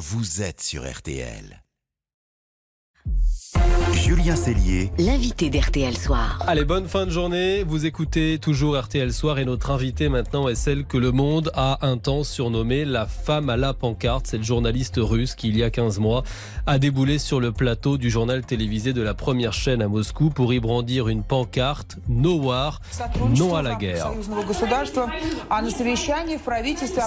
vous êtes sur RTL. Julien Cellier, l'invité d'RTL Soir. Allez, bonne fin de journée. Vous écoutez toujours RTL Soir et notre invitée maintenant est celle que le monde a un temps surnommée la femme à la pancarte. Cette journaliste russe qui, il y a 15 mois, a déboulé sur le plateau du journal télévisé de la première chaîne à Moscou pour y brandir une pancarte No War, non à la guerre.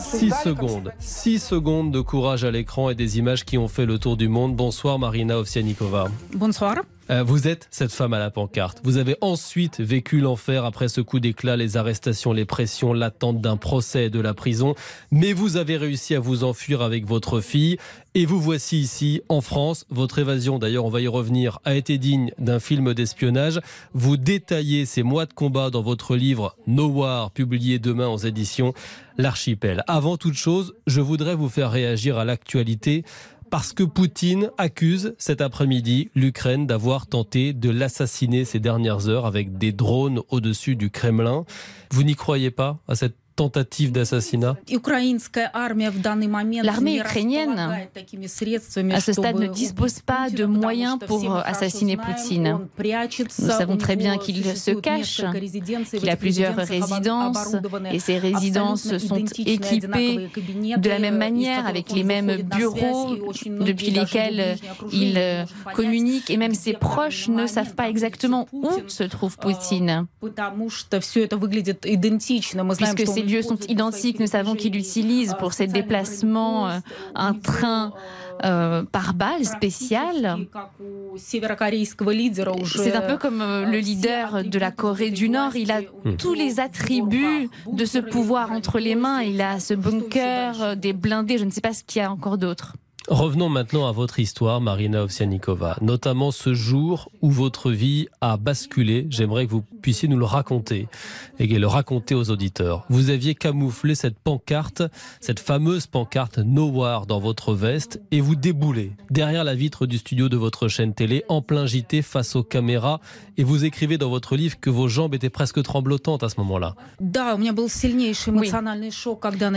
6 secondes, 6 secondes de courage à l'écran et des images qui ont fait le tour du monde. Bonsoir Marina Ovsianikova. Bonsoir. Euh, vous êtes cette femme à la pancarte. Vous avez ensuite vécu l'enfer après ce coup d'éclat, les arrestations, les pressions, l'attente d'un procès et de la prison. Mais vous avez réussi à vous enfuir avec votre fille. Et vous voici ici, en France. Votre évasion, d'ailleurs, on va y revenir, a été digne d'un film d'espionnage. Vous détaillez ces mois de combat dans votre livre No War, publié demain aux éditions L'Archipel. Avant toute chose, je voudrais vous faire réagir à l'actualité parce que Poutine accuse cet après-midi l'Ukraine d'avoir tenté de l'assassiner ces dernières heures avec des drones au-dessus du Kremlin. Vous n'y croyez pas à cette tentative d'assassinat L'armée ukrainienne, à ce stade, ne dispose pas de moyens pour assassiner Poutine. Nous savons très bien qu'il se cache, qu'il a plusieurs résidences, et ces résidences sont équipées de la même manière, avec les mêmes bureaux depuis lesquels il communique, et même ses proches ne savent pas exactement où se trouve Poutine. Puisque ces lieux sont identiques, nous savons qu'il utilise pour ses déplacements euh, un train euh, par balle spécial. C'est un peu comme euh, le leader de la Corée du Nord. Il a tous les attributs de ce pouvoir entre les mains. Il a ce bunker, des blindés, je ne sais pas ce qu'il y a encore d'autre. Revenons maintenant à votre histoire, Marina Ovsianikova, notamment ce jour où votre vie a basculé. J'aimerais que vous puissiez nous le raconter et le raconter aux auditeurs. Vous aviez camouflé cette pancarte, cette fameuse pancarte No War dans votre veste et vous déboulez derrière la vitre du studio de votre chaîne télé en plein JT face aux caméras et vous écrivez dans votre livre que vos jambes étaient presque tremblotantes à ce moment-là.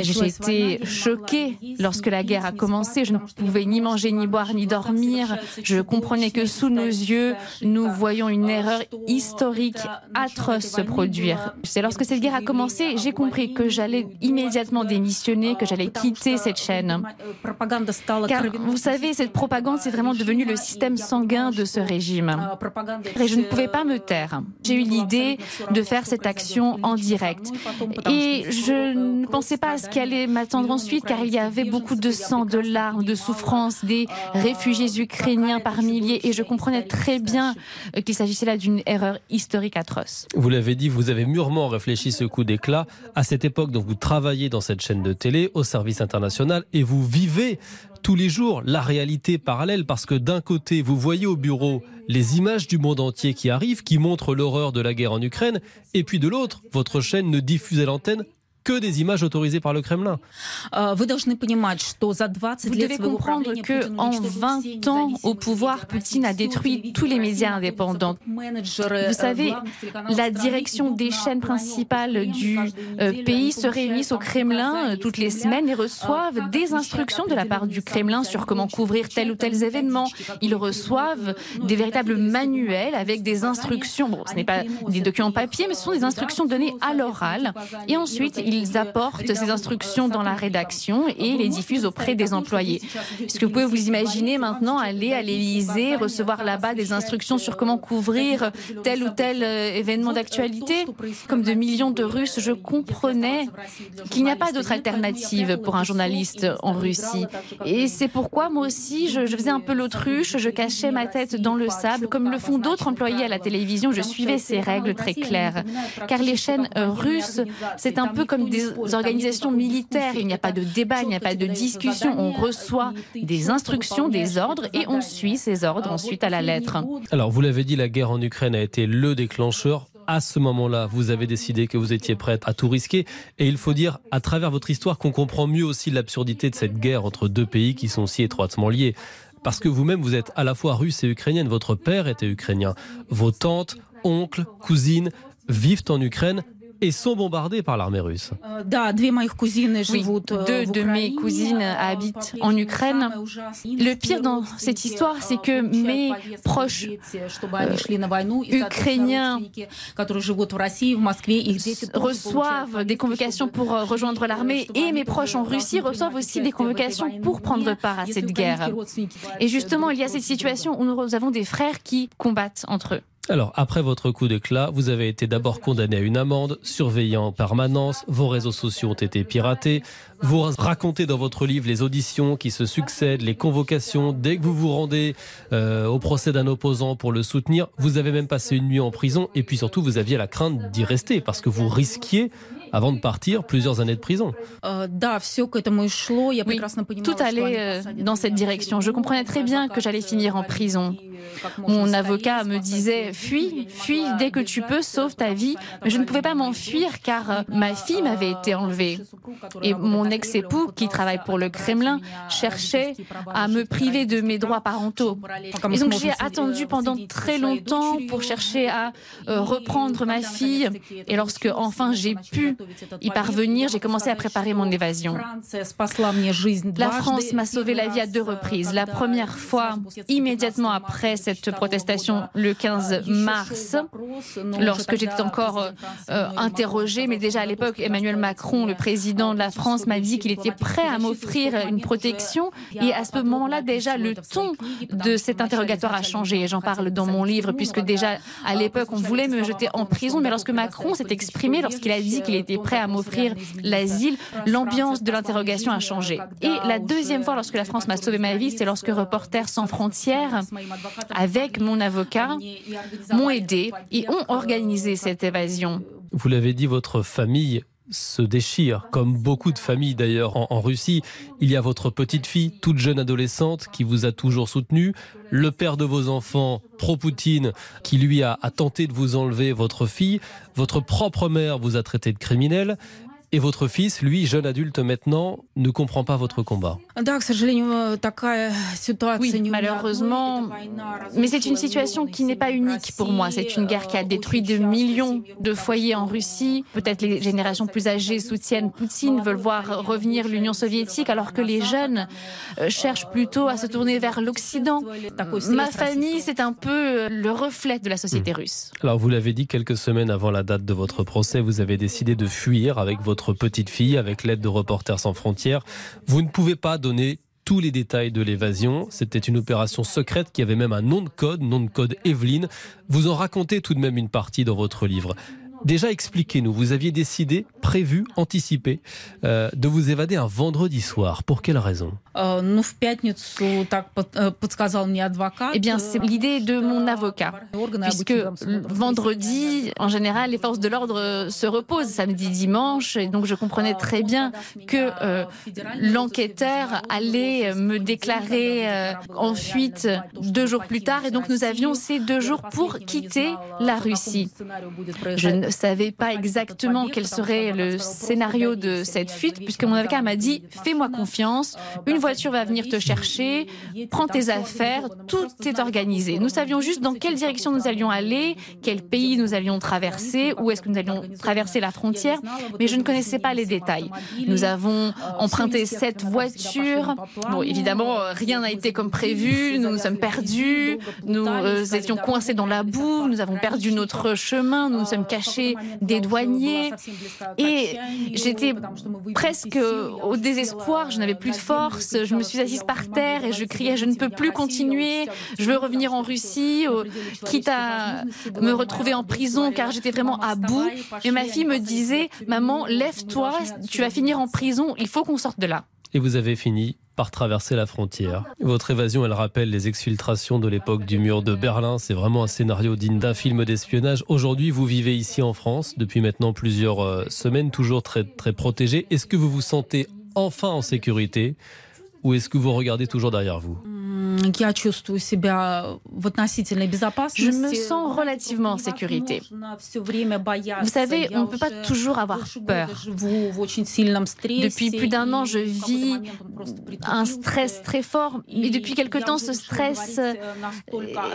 J'ai été choquée lorsque la guerre a commencé. Je ne pouvais ni manger, ni boire, ni dormir. Je comprenais que sous nos yeux, nous voyons une erreur historique atroce se produire. C'est lorsque cette guerre a commencé, j'ai compris que j'allais immédiatement démissionner, que j'allais quitter cette chaîne. Car vous savez, cette propagande, c'est vraiment devenu le système sanguin de ce régime. Et je ne pouvais pas me taire. J'ai eu l'idée de faire cette action en direct. Et je ne pensais pas à ce qui allait m'attendre ensuite, car il y avait beaucoup de sang, de larmes, de souffrance, des réfugiés ukrainiens par milliers, et je comprenais très bien euh, qu'il s'agissait là d'une erreur historique atroce. Vous l'avez dit, vous avez mûrement réfléchi ce coup d'éclat. À cette époque, donc, vous travaillez dans cette chaîne de télé au service international et vous vivez tous les jours la réalité parallèle parce que d'un côté, vous voyez au bureau les images du monde entier qui arrivent, qui montrent l'horreur de la guerre en Ukraine, et puis de l'autre, votre chaîne ne diffuse à l'antenne que des images autorisées par le Kremlin. Vous devez comprendre que en 20 ans au pouvoir, Poutine a détruit tous les médias indépendants. Vous savez, la direction des chaînes principales du euh, pays se réunissent au Kremlin euh, toutes les semaines et reçoivent des instructions de la part du Kremlin sur comment couvrir tel ou tel événement. Ils reçoivent des véritables manuels avec des instructions. Bon, ce n'est pas des documents papier, mais ce sont des instructions données à l'oral. Et ensuite, ils ils apportent ces instructions dans la rédaction et les diffusent auprès des employés. Est-ce que vous pouvez vous imaginer maintenant aller à l'Élysée, recevoir là-bas des instructions sur comment couvrir tel ou tel euh, événement d'actualité? Comme de millions de Russes, je comprenais qu'il n'y a pas d'autre alternative pour un journaliste en Russie. Et c'est pourquoi moi aussi, je, je faisais un peu l'autruche, je cachais ma tête dans le sable, comme le font d'autres employés à la télévision. Je suivais ces règles très claires. Car les chaînes euh, russes, c'est un peu comme des organisations militaires. Il n'y a pas de débat, il n'y a pas de discussion. On reçoit des instructions, des ordres et on suit ces ordres ensuite à la lettre. Alors, vous l'avez dit, la guerre en Ukraine a été le déclencheur à ce moment-là, vous avez décidé que vous étiez prête à tout risquer. Et il faut dire, à travers votre histoire, qu'on comprend mieux aussi l'absurdité de cette guerre entre deux pays qui sont si étroitement liés. Parce que vous-même, vous êtes à la fois russe et ukrainienne. Votre père était ukrainien. Vos tantes, oncles, cousines vivent en Ukraine et sont bombardées par l'armée russe. Oui, deux de mes cousines habitent en Ukraine. Le pire dans cette histoire, c'est que mes proches euh, ukrainiens reçoivent des convocations pour euh, rejoindre l'armée et mes proches en Russie reçoivent aussi des convocations pour prendre part à cette guerre. Et justement, il y a cette situation où nous avons des frères qui combattent entre eux. Alors, après votre coup d'éclat, vous avez été d'abord condamné à une amende, surveillé en permanence, vos réseaux sociaux ont été piratés, vous racontez dans votre livre les auditions qui se succèdent, les convocations, dès que vous vous rendez euh, au procès d'un opposant pour le soutenir, vous avez même passé une nuit en prison, et puis surtout, vous aviez la crainte d'y rester, parce que vous risquiez avant de partir, plusieurs années de prison. Euh, tout allait euh, dans cette direction. Je comprenais très bien que j'allais finir en prison. Mon avocat me disait fuis, fuis dès que tu peux, sauve ta vie. Mais je ne pouvais pas m'enfuir car euh, ma fille m'avait été enlevée. Et mon ex-époux, qui travaille pour le Kremlin, cherchait à me priver de mes droits parentaux. Et donc j'ai attendu pendant très longtemps pour chercher à reprendre ma fille. Et lorsque enfin j'ai pu y parvenir, j'ai commencé à préparer mon évasion. La France m'a sauvé la vie à deux reprises. La première fois, immédiatement après cette protestation, le 15 mars, lorsque j'étais encore euh, euh, interrogée, mais déjà à l'époque, Emmanuel Macron, le président de la France, m'a dit qu'il était prêt à m'offrir une protection. Et à ce moment-là, déjà, le ton de cet interrogatoire a changé. J'en parle dans mon livre, puisque déjà à l'époque, on voulait me jeter en prison. Mais lorsque Macron s'est exprimé, lorsqu'il a dit qu'il était prêt à m'offrir l'asile, l'ambiance de l'interrogation a changé. Et la deuxième fois, lorsque la France m'a sauvé ma vie, c'est lorsque Reporters sans frontières, avec mon avocat, m'ont aidé et ont organisé cette évasion. Vous l'avez dit, votre famille se déchire, comme beaucoup de familles d'ailleurs en, Russie. Il y a votre petite fille, toute jeune adolescente, qui vous a toujours soutenu, le père de vos enfants, pro-Poutine, qui lui a, a tenté de vous enlever votre fille, votre propre mère vous a traité de criminel, et votre fils, lui, jeune adulte maintenant, ne comprend pas votre combat. Oui, malheureusement, mais c'est une situation qui n'est pas unique pour moi. C'est une guerre qui a détruit de millions de foyers en Russie. Peut-être les générations plus âgées soutiennent Poutine, veulent voir revenir l'Union soviétique, alors que les jeunes euh, cherchent plutôt à se tourner vers l'Occident. Ma famille, c'est un peu euh, le reflet de la société hmm. russe. Alors, vous l'avez dit quelques semaines avant la date de votre procès, vous avez décidé de fuir avec votre petite fille avec l'aide de Reporters sans frontières. Vous ne pouvez pas donner tous les détails de l'évasion. C'était une opération secrète qui avait même un nom de code, nom de code Evelyne. Vous en racontez tout de même une partie dans votre livre. Déjà, expliquez-nous, vous aviez décidé, prévu, anticipé, euh, de vous évader un vendredi soir. Pour quelle raison? Э, Eh bien, c'est l'idée de mon avocat. Puisque vendredi, en général, les forces de l'ordre se reposent samedi, dimanche. Et donc, je comprenais très bien que euh, l'enquêteur allait me déclarer euh, en fuite deux jours plus tard. Et donc, nous avions ces deux jours pour quitter la Russie. Je ne savais pas exactement quel serait le scénario de cette fuite, puisque mon avocat m'a dit fais-moi confiance, une voiture va venir te chercher, prends tes affaires, tout est organisé. Nous savions juste dans quelle direction nous allions aller, quel pays nous allions traverser, où est-ce que nous allions traverser la frontière, mais je ne connaissais pas les détails. Nous avons emprunté cette voiture. Bon, évidemment, rien n'a été comme prévu. Nous nous sommes perdus. Nous euh, étions coincés dans la boue. Nous avons perdu notre chemin. Nous nous sommes cachés des douaniers. Et j'étais presque au désespoir, je n'avais plus de force, je me suis assise par terre et je criais, je ne peux plus continuer, je veux revenir en Russie, quitte à me retrouver en prison car j'étais vraiment à bout. Et ma fille me disait, maman, lève-toi, tu vas finir en prison, il faut qu'on sorte de là. Et vous avez fini par traverser la frontière. Votre évasion, elle rappelle les exfiltrations de l'époque du mur de Berlin. C'est vraiment un scénario digne d'un film d'espionnage. Aujourd'hui, vous vivez ici en France depuis maintenant plusieurs euh, semaines, toujours très, très protégé. Est-ce que vous vous sentez enfin en sécurité ou est-ce que vous regardez toujours derrière vous? Je me sens relativement en sécurité. Vous savez, on ne peut pas toujours avoir peur. Depuis plus d'un an, je vis un stress très fort, et depuis quelque temps, ce stress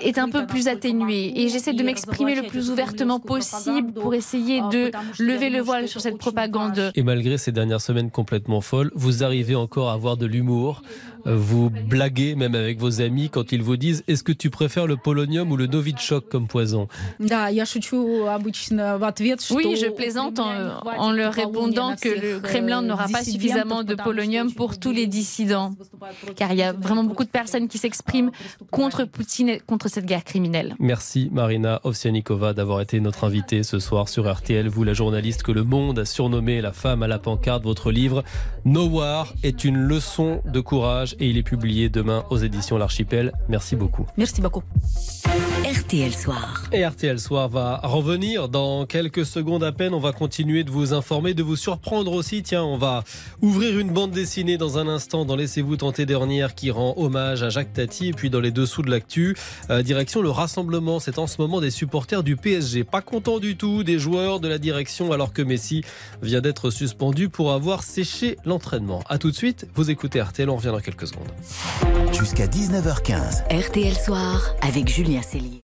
est un peu plus atténué. Et j'essaie de m'exprimer le plus ouvertement possible pour essayer de lever le voile sur cette propagande. Et malgré ces dernières semaines complètement folles, vous arrivez encore à avoir de l'humour, vous blaguez même avec vos amis quand ils vous disent est-ce que tu préfères le polonium ou le novichok comme poison Oui, je plaisante en, leur répondant que le Kremlin n'aura pas suffisamment de polonium pour tous les dissidents. Car il y a vraiment beaucoup de personnes qui s'expriment contre Poutine et contre cette guerre criminelle. Merci Marina Ovsianikova d'avoir été notre invitée ce soir sur RTL. Vous, la journaliste que le monde a surnommée la femme à la pancarte, votre livre No War est une leçon de courage et il est publié demain aux éditions L'Archipel. Merci beaucoup. Merci beaucoup. RTL Soir. Et RTL Soir va revenir dans quelques secondes à peine. On va continuer de vous informer, de vous surprendre aussi. Tiens, on va ouvrir une bande dessinée dans un instant dans Laissez-vous tenter dernière qui rend hommage à Jacques Tati. Et puis dans les dessous de l'actu, euh, direction le rassemblement. C'est en ce moment des supporters du PSG. Pas content du tout des joueurs de la direction alors que Messi vient d'être suspendu pour avoir séché l'entraînement. A tout de suite, vous écoutez RTL, on revient dans quelques secondes. Jusqu'à 19h15. RTL Soir avec Julien Cellier.